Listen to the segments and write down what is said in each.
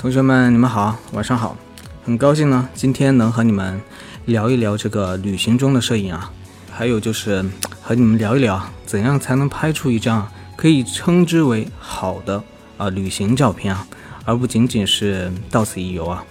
同学们，你们好，晚上好。很高兴呢，今天能和你们聊一聊这个旅行中的摄影啊，还有就是和你们聊一聊怎样才能拍出一张可以称之为好的啊旅行照片啊，而不仅仅是到此一游啊。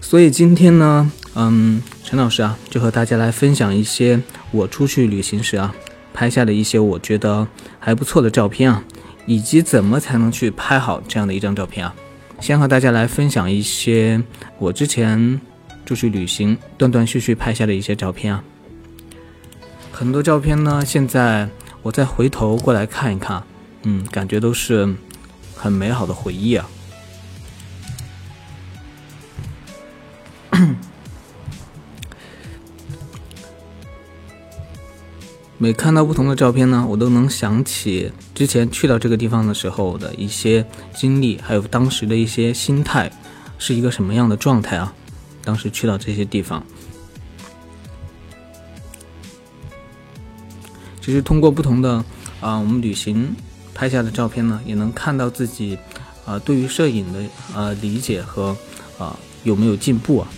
所以今天呢，嗯，陈老师啊，就和大家来分享一些我出去旅行时啊拍下的一些我觉得还不错的照片啊。以及怎么才能去拍好这样的一张照片啊？先和大家来分享一些我之前出去旅行断断续续拍下的一些照片啊。很多照片呢，现在我再回头过来看一看，嗯，感觉都是很美好的回忆啊。每看到不同的照片呢，我都能想起之前去到这个地方的时候的一些经历，还有当时的一些心态，是一个什么样的状态啊？当时去到这些地方，其实通过不同的啊，我们旅行拍下的照片呢，也能看到自己啊，对于摄影的呃理解和啊有没有进步啊？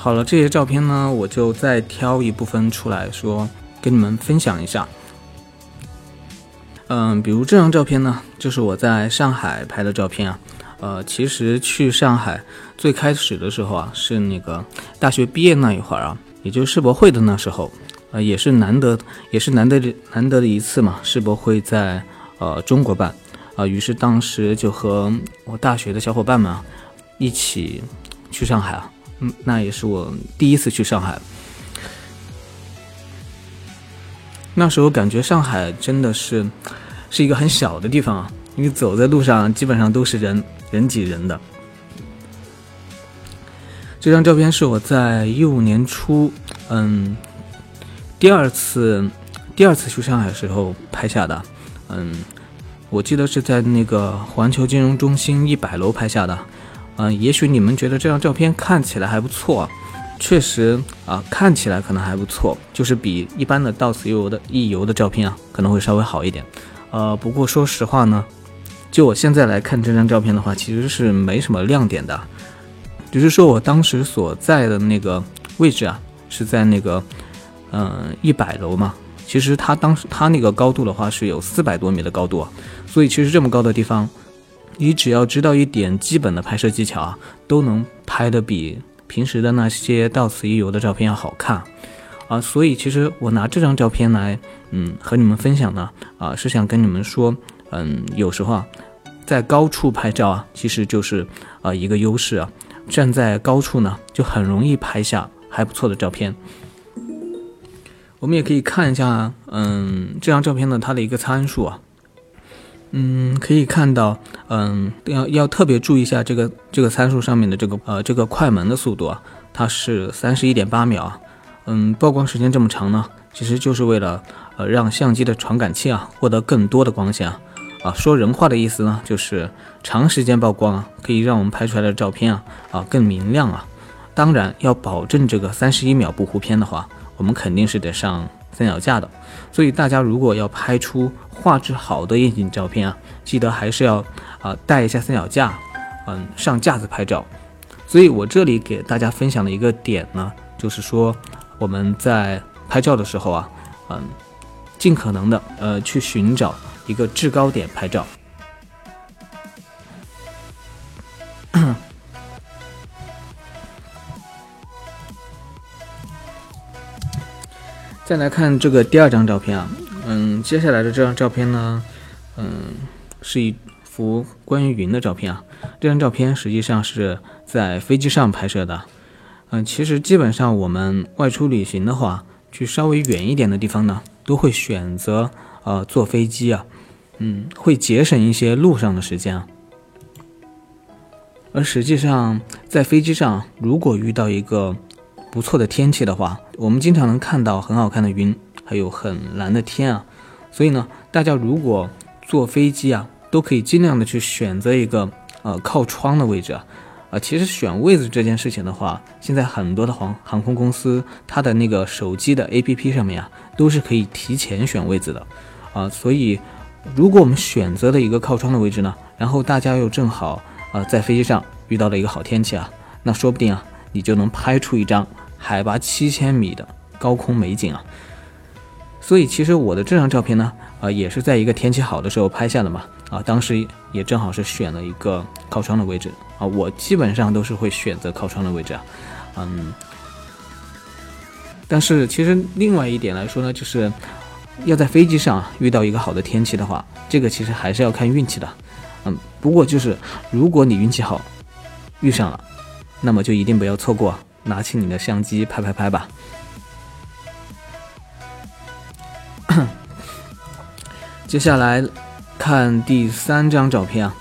好了，这些照片呢，我就再挑一部分出来说，跟你们分享一下。嗯，比如这张照片呢，就是我在上海拍的照片啊。呃，其实去上海最开始的时候啊，是那个大学毕业那一会儿啊，也就是世博会的那时候，呃，也是难得，也是难得难得的一次嘛。世博会在呃中国办啊，于是当时就和我大学的小伙伴们啊一起去上海啊。嗯，那也是我第一次去上海。那时候感觉上海真的是是一个很小的地方啊，你走在路上基本上都是人人挤人的。这张照片是我在一五年初，嗯，第二次第二次去上海时候拍下的，嗯，我记得是在那个环球金融中心一百楼拍下的。嗯，也许你们觉得这张照片看起来还不错，确实啊，看起来可能还不错，就是比一般的到此一游的一游的照片啊，可能会稍微好一点。呃，不过说实话呢，就我现在来看这张照片的话，其实是没什么亮点的，只是说我当时所在的那个位置啊，是在那个嗯一百楼嘛，其实它当时它那个高度的话是有四百多米的高度，所以其实这么高的地方。你只要知道一点基本的拍摄技巧啊，都能拍的比平时的那些到此一游的照片要好看，啊，所以其实我拿这张照片来，嗯，和你们分享呢，啊，是想跟你们说，嗯，有时候啊，在高处拍照啊，其实就是啊一个优势啊，站在高处呢，就很容易拍下还不错的照片。我们也可以看一下，嗯，这张照片呢，它的一个参数啊。嗯，可以看到，嗯，要要特别注意一下这个这个参数上面的这个呃这个快门的速度啊，它是三十一点八秒，嗯，曝光时间这么长呢，其实就是为了呃让相机的传感器啊获得更多的光线啊，啊说人话的意思呢，就是长时间曝光啊，可以让我们拍出来的照片啊啊更明亮啊，当然要保证这个三十一秒不糊片的话，我们肯定是得上。三脚架的，所以大家如果要拍出画质好的夜景照片啊，记得还是要啊带一下三脚架，嗯，上架子拍照。所以我这里给大家分享的一个点呢，就是说我们在拍照的时候啊，嗯，尽可能的呃去寻找一个制高点拍照。再来看这个第二张照片啊，嗯，接下来的这张照片呢，嗯，是一幅关于云的照片啊。这张照片实际上是在飞机上拍摄的，嗯，其实基本上我们外出旅行的话，去稍微远一点的地方呢，都会选择呃坐飞机啊，嗯，会节省一些路上的时间啊。而实际上在飞机上，如果遇到一个不错的天气的话，我们经常能看到很好看的云，还有很蓝的天啊。所以呢，大家如果坐飞机啊，都可以尽量的去选择一个呃靠窗的位置啊。啊，其实选位置这件事情的话，现在很多的航航空公司它的那个手机的 APP 上面啊，都是可以提前选位置的啊。所以如果我们选择了一个靠窗的位置呢，然后大家又正好啊在飞机上遇到了一个好天气啊，那说不定啊你就能拍出一张海拔七千米的高空美景啊。所以其实我的这张照片呢，啊也是在一个天气好的时候拍下的嘛，啊当时也正好是选了一个靠窗的位置啊，我基本上都是会选择靠窗的位置啊，嗯。但是其实另外一点来说呢，就是要在飞机上遇到一个好的天气的话，这个其实还是要看运气的。嗯，不过就是如果你运气好遇上了，那么就一定不要错过，拿起你的相机拍拍拍吧。接下来看第三张照片啊，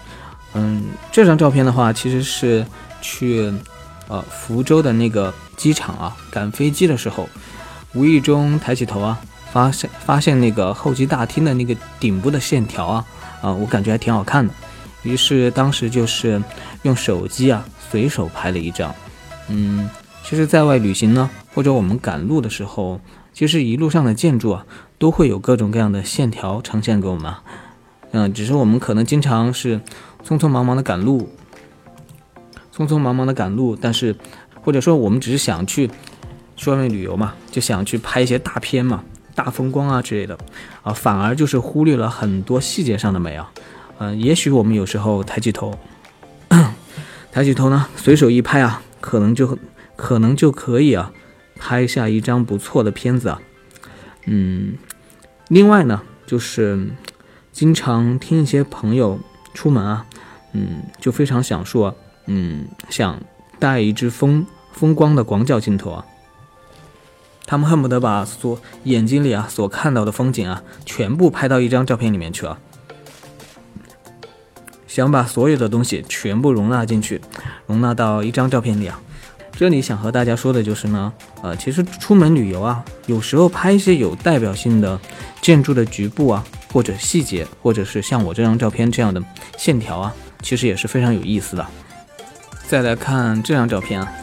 嗯，这张照片的话其实是去呃福州的那个。机场啊，赶飞机的时候，无意中抬起头啊，发现发现那个候机大厅的那个顶部的线条啊，啊，我感觉还挺好看的。于是当时就是用手机啊，随手拍了一张。嗯，其实在外旅行呢，或者我们赶路的时候，其实一路上的建筑啊，都会有各种各样的线条呈现给我们。嗯，只是我们可能经常是匆匆忙忙的赶路，匆匆忙忙的赶路，但是。或者说我们只是想去去外面旅游嘛，就想去拍一些大片嘛，大风光啊之类的，啊，反而就是忽略了很多细节上的美啊。嗯，也许我们有时候抬起头，抬起头呢，随手一拍啊，可能就可能就可以啊，拍下一张不错的片子啊。嗯，另外呢，就是经常听一些朋友出门啊，嗯，就非常想说，嗯，想带一只风。风光的广角镜头啊，他们恨不得把所眼睛里啊所看到的风景啊全部拍到一张照片里面去啊，想把所有的东西全部容纳进去，容纳到一张照片里啊。这里想和大家说的就是呢，呃，其实出门旅游啊，有时候拍一些有代表性的建筑的局部啊，或者细节，或者是像我这张照片这样的线条啊，其实也是非常有意思的。再来看这张照片啊。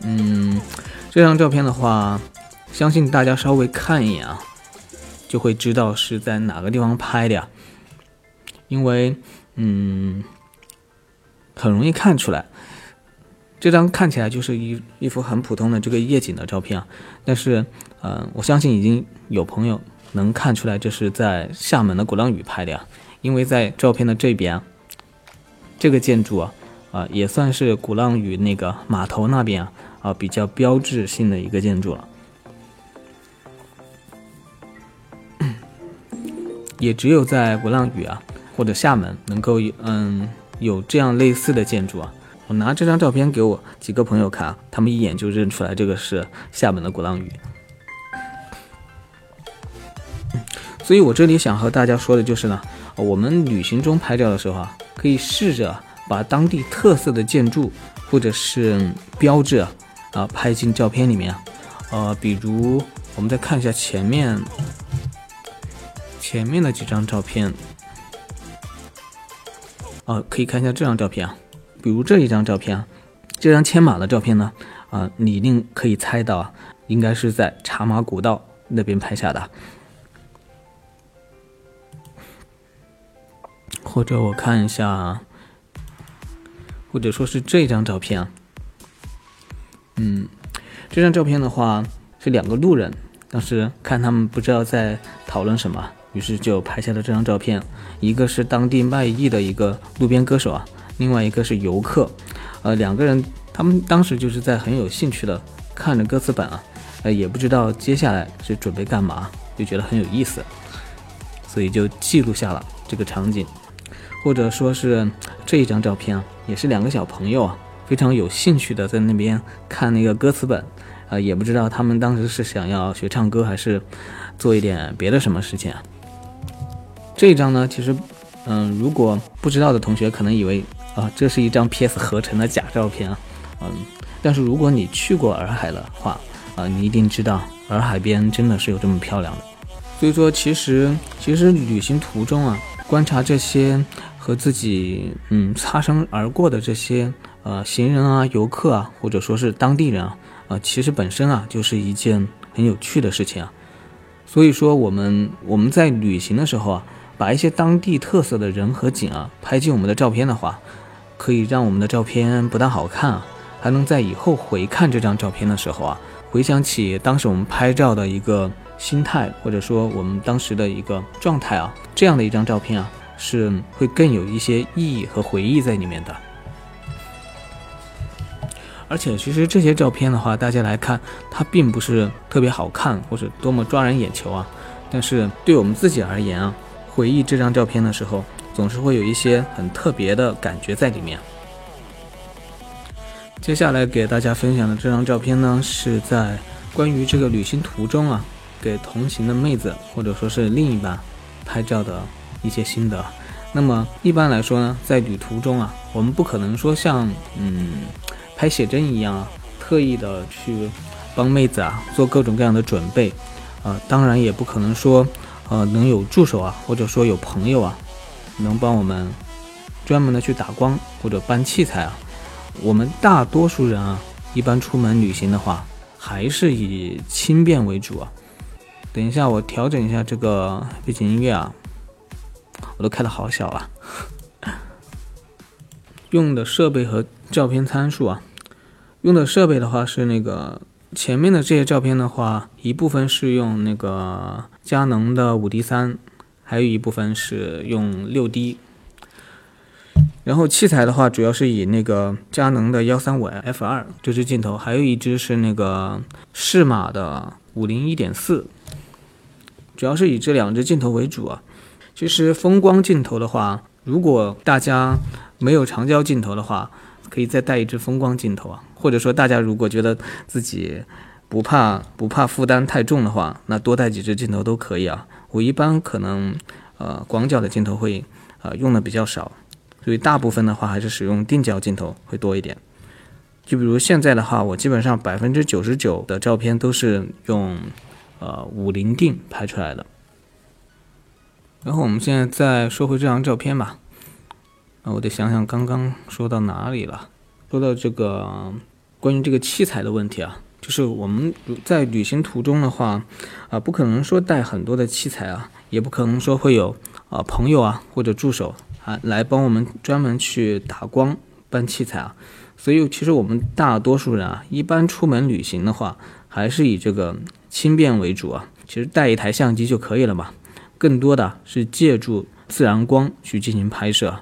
嗯，这张照片的话，相信大家稍微看一眼啊，就会知道是在哪个地方拍的呀。因为，嗯，很容易看出来，这张看起来就是一一幅很普通的这个夜景的照片啊。但是，嗯，我相信已经有朋友能看出来这是在厦门的鼓浪屿拍的呀。因为在照片的这边，这个建筑啊，啊，也算是鼓浪屿那个码头那边啊。啊，比较标志性的一个建筑了，也只有在鼓浪屿啊或者厦门能够有嗯有这样类似的建筑啊。我拿这张照片给我几个朋友看，他们一眼就认出来这个是厦门的鼓浪屿。所以我这里想和大家说的就是呢，我们旅行中拍照的时候啊，可以试着把当地特色的建筑或者是标志啊。拍进照片里面啊，呃，比如我们再看一下前面前面的几张照片，啊，可以看一下这张照片啊，比如这一张照片啊，这张牵马的照片呢，啊，你一定可以猜到啊，应该是在茶马古道那边拍下的，或者我看一下，或者说是这张照片啊。嗯，这张照片的话是两个路人，当时看他们不知道在讨论什么，于是就拍下了这张照片。一个是当地卖艺的一个路边歌手啊，另外一个是游客，呃，两个人他们当时就是在很有兴趣的看着歌词本啊，呃，也不知道接下来是准备干嘛，就觉得很有意思，所以就记录下了这个场景，或者说是这一张照片啊，也是两个小朋友啊。非常有兴趣的在那边看那个歌词本，啊，也不知道他们当时是想要学唱歌还是做一点别的什么事情啊。这一张呢，其实，嗯，如果不知道的同学可能以为啊，这是一张 PS 合成的假照片啊，嗯，但是如果你去过洱海的话，啊，你一定知道洱海边真的是有这么漂亮的。所以说，其实其实旅行途中啊，观察这些和自己嗯擦身而过的这些。呃，行人啊，游客啊，或者说是当地人啊，呃，其实本身啊，就是一件很有趣的事情啊。所以说，我们我们在旅行的时候啊，把一些当地特色的人和景啊拍进我们的照片的话，可以让我们的照片不但好看啊，还能在以后回看这张照片的时候啊，回想起当时我们拍照的一个心态，或者说我们当时的一个状态啊，这样的一张照片啊，是会更有一些意义和回忆在里面的。而且，其实这些照片的话，大家来看，它并不是特别好看，或者多么抓人眼球啊。但是，对我们自己而言啊，回忆这张照片的时候，总是会有一些很特别的感觉在里面。接下来给大家分享的这张照片呢，是在关于这个旅行途中啊，给同行的妹子或者说是另一半拍照的一些心得。那么，一般来说呢，在旅途中啊，我们不可能说像嗯。拍写真一样啊，特意的去帮妹子啊做各种各样的准备，啊，当然也不可能说，呃，能有助手啊，或者说有朋友啊，能帮我们专门的去打光或者搬器材啊。我们大多数人啊，一般出门旅行的话，还是以轻便为主啊。等一下，我调整一下这个背景音乐啊，我都开的好小啊，用的设备和照片参数啊。用的设备的话是那个前面的这些照片的话，一部分是用那个佳能的五 D 三，还有一部分是用六 D。然后器材的话，主要是以那个佳能的幺三五 F 二这支镜头，还有一支是那个适马的五零一点四，主要是以这两支镜头为主啊。其实风光镜头的话，如果大家没有长焦镜头的话，可以再带一支风光镜头啊，或者说大家如果觉得自己不怕不怕负担太重的话，那多带几支镜头都可以啊。我一般可能呃广角的镜头会呃用的比较少，所以大部分的话还是使用定焦镜头会多一点。就比如现在的话，我基本上百分之九十九的照片都是用呃五零定拍出来的。然后我们现在再说回这张照片吧。那我得想想刚刚说到哪里了。说到这个关于这个器材的问题啊，就是我们在旅行途中的话，啊，不可能说带很多的器材啊，也不可能说会有啊朋友啊或者助手啊来帮我们专门去打光搬器材啊。所以其实我们大多数人啊，一般出门旅行的话，还是以这个轻便为主啊。其实带一台相机就可以了嘛。更多的是借助自然光去进行拍摄。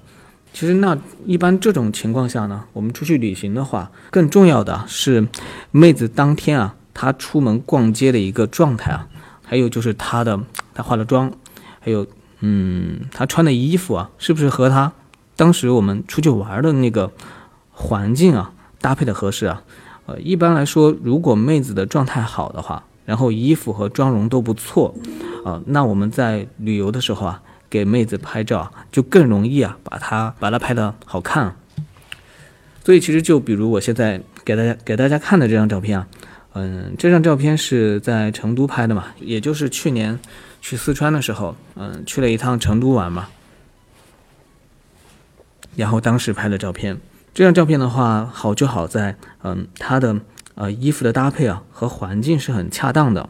其实那一般这种情况下呢，我们出去旅行的话，更重要的是妹子当天啊，她出门逛街的一个状态啊，还有就是她的她化的妆，还有嗯她穿的衣服啊，是不是和她当时我们出去玩的那个环境啊搭配的合适啊？呃，一般来说，如果妹子的状态好的话，然后衣服和妆容都不错，啊，那我们在旅游的时候啊。给妹子拍照就更容易啊，把她把她拍的好看。所以其实就比如我现在给大家给大家看的这张照片啊，嗯，这张照片是在成都拍的嘛，也就是去年去四川的时候，嗯，去了一趟成都玩嘛，然后当时拍的照片。这张照片的话，好就好在，嗯，它的呃衣服的搭配啊和环境是很恰当的，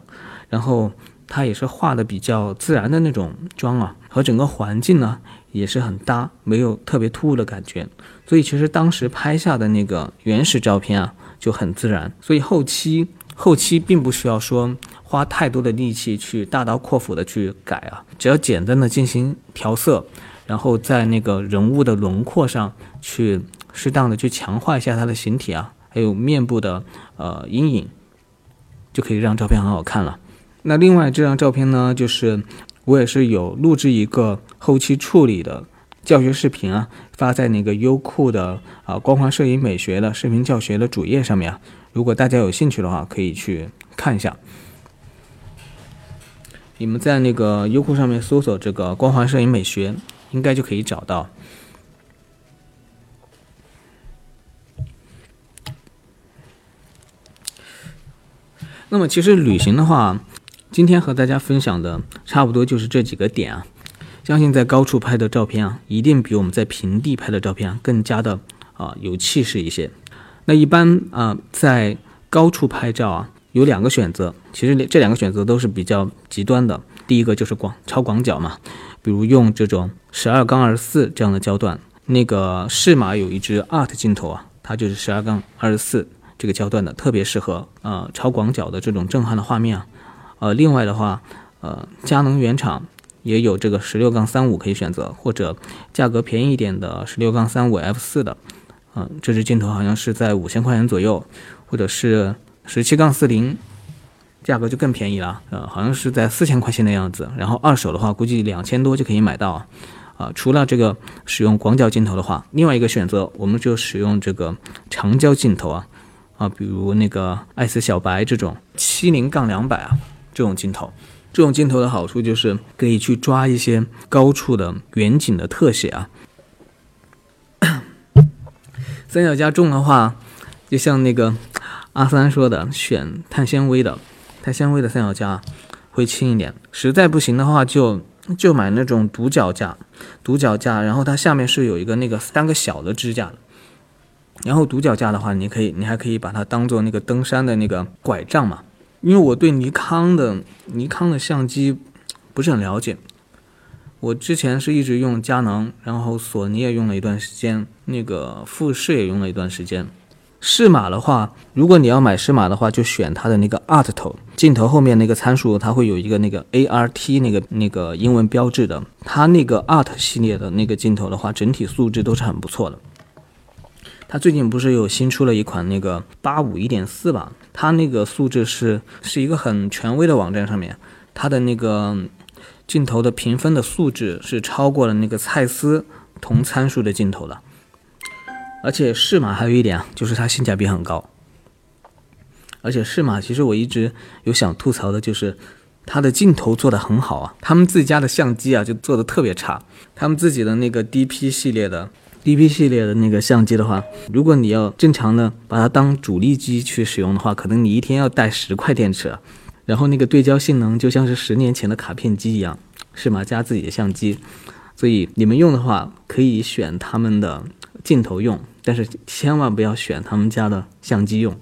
然后。它也是画的比较自然的那种妆啊，和整个环境呢也是很搭，没有特别突兀的感觉。所以其实当时拍下的那个原始照片啊就很自然。所以后期后期并不需要说花太多的力气去大刀阔斧的去改啊，只要简单的进行调色，然后在那个人物的轮廓上去适当的去强化一下他的形体啊，还有面部的呃阴影，就可以让照片很好看了。那另外这张照片呢，就是我也是有录制一个后期处理的教学视频啊，发在那个优酷的啊光环摄影美学的视频教学的主页上面啊。如果大家有兴趣的话，可以去看一下。你们在那个优酷上面搜索这个光环摄影美学，应该就可以找到。那么其实旅行的话，今天和大家分享的差不多就是这几个点啊，相信在高处拍的照片啊，一定比我们在平地拍的照片啊更加的啊有气势一些。那一般啊在高处拍照啊有两个选择，其实这两个选择都是比较极端的。第一个就是广超广角嘛，比如用这种十二杠二十四这样的焦段。那个适马有一支 Art 镜头啊，它就是十二杠二十四这个焦段的，特别适合呃超广角的这种震撼的画面啊。呃，另外的话，呃，佳能原厂也有这个十六杠三五可以选择，或者价格便宜一点的十六杠三五 F 四的，嗯，这支镜头好像是在五千块钱左右，或者是十七杠四零，价格就更便宜了，呃，好像是在四千块钱的样子。然后二手的话，估计两千多就可以买到。啊，除了这个使用广角镜头的话，另外一个选择我们就使用这个长焦镜头啊，啊，比如那个爱思小白这种七零杠两百啊这种镜头，这种镜头的好处就是可以去抓一些高处的远景的特写啊。三脚架重的话，就像那个阿三说的，选碳纤维的，碳纤维的三脚架会轻一点。实在不行的话，就。就买那种独脚架，独脚架，然后它下面是有一个那个三个小的支架的。然后独脚架的话，你可以，你还可以把它当做那个登山的那个拐杖嘛。因为我对尼康的尼康的相机不是很了解，我之前是一直用佳能，然后索尼也用了一段时间，那个富士也用了一段时间。适马的话，如果你要买适马的话，就选它的那个 Art 头镜头后面那个参数，它会有一个那个 ART 那个那个英文标志的。它那个 Art 系列的那个镜头的话，整体素质都是很不错的。它最近不是有新出了一款那个八五一点四吧？它那个素质是是一个很权威的网站上面，它的那个镜头的评分的素质是超过了那个蔡司同参数的镜头的。而且适马还有一点啊，就是它性价比很高。而且适马其实我一直有想吐槽的，就是它的镜头做的很好啊，他们自己家的相机啊就做的特别差。他们自己的那个 DP 系列的 DP 系列的那个相机的话，如果你要正常的把它当主力机去使用的话，可能你一天要带十块电池，然后那个对焦性能就像是十年前的卡片机一样。是马家自己的相机，所以你们用的话可以选他们的。镜头用，但是千万不要选他们家的相机用，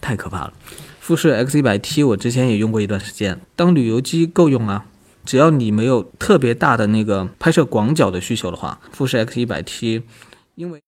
太可怕了。富士 X 一百 T 我之前也用过一段时间，当旅游机够用啊。只要你没有特别大的那个拍摄广角的需求的话，富士 X 一百 T，因为。